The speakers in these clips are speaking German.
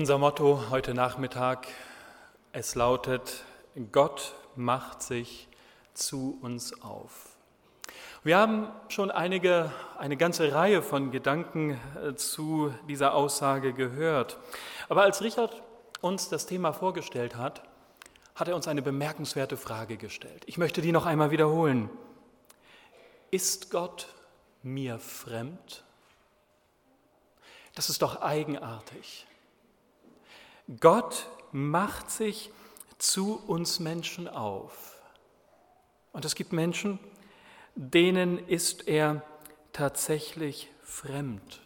Unser Motto heute Nachmittag, es lautet, Gott macht sich zu uns auf. Wir haben schon einige, eine ganze Reihe von Gedanken äh, zu dieser Aussage gehört. Aber als Richard uns das Thema vorgestellt hat, hat er uns eine bemerkenswerte Frage gestellt. Ich möchte die noch einmal wiederholen. Ist Gott mir fremd? Das ist doch eigenartig. Gott macht sich zu uns Menschen auf. Und es gibt Menschen, denen ist er tatsächlich fremd.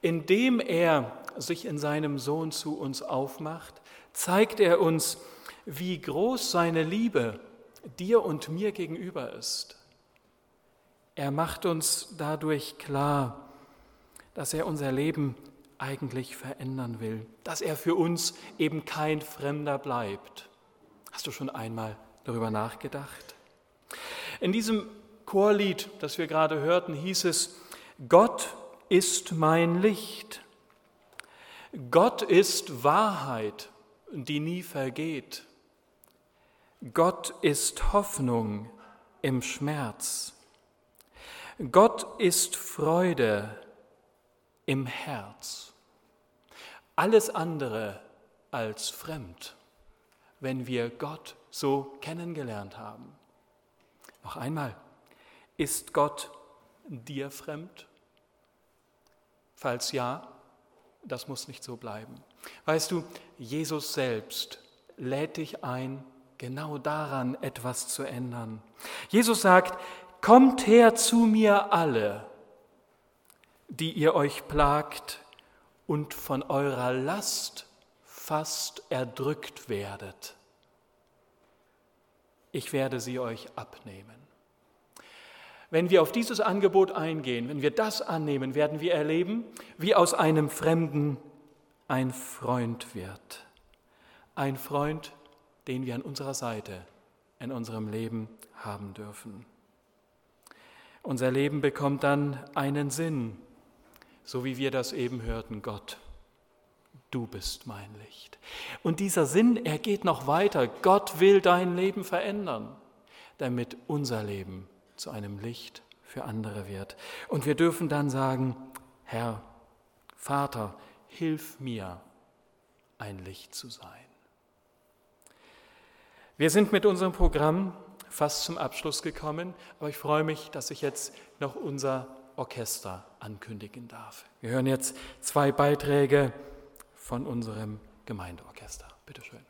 Indem er sich in seinem Sohn zu uns aufmacht, zeigt er uns, wie groß seine Liebe dir und mir gegenüber ist. Er macht uns dadurch klar, dass er unser Leben eigentlich verändern will, dass er für uns eben kein Fremder bleibt. Hast du schon einmal darüber nachgedacht? In diesem Chorlied, das wir gerade hörten, hieß es, Gott ist mein Licht. Gott ist Wahrheit, die nie vergeht. Gott ist Hoffnung im Schmerz. Gott ist Freude im Herz. Alles andere als fremd, wenn wir Gott so kennengelernt haben. Noch einmal, ist Gott dir fremd? Falls ja, das muss nicht so bleiben. Weißt du, Jesus selbst lädt dich ein, genau daran etwas zu ändern. Jesus sagt, kommt her zu mir alle, die ihr euch plagt und von eurer Last fast erdrückt werdet. Ich werde sie euch abnehmen. Wenn wir auf dieses Angebot eingehen, wenn wir das annehmen, werden wir erleben, wie aus einem Fremden ein Freund wird. Ein Freund, den wir an unserer Seite in unserem Leben haben dürfen. Unser Leben bekommt dann einen Sinn, so wie wir das eben hörten, Gott, du bist mein Licht. Und dieser Sinn, er geht noch weiter. Gott will dein Leben verändern, damit unser Leben zu einem Licht für andere wird. Und wir dürfen dann sagen, Herr, Vater, hilf mir, ein Licht zu sein. Wir sind mit unserem Programm fast zum Abschluss gekommen, aber ich freue mich, dass ich jetzt noch unser Orchester ankündigen darf. Wir hören jetzt zwei Beiträge von unserem Gemeindeorchester. Bitte schön.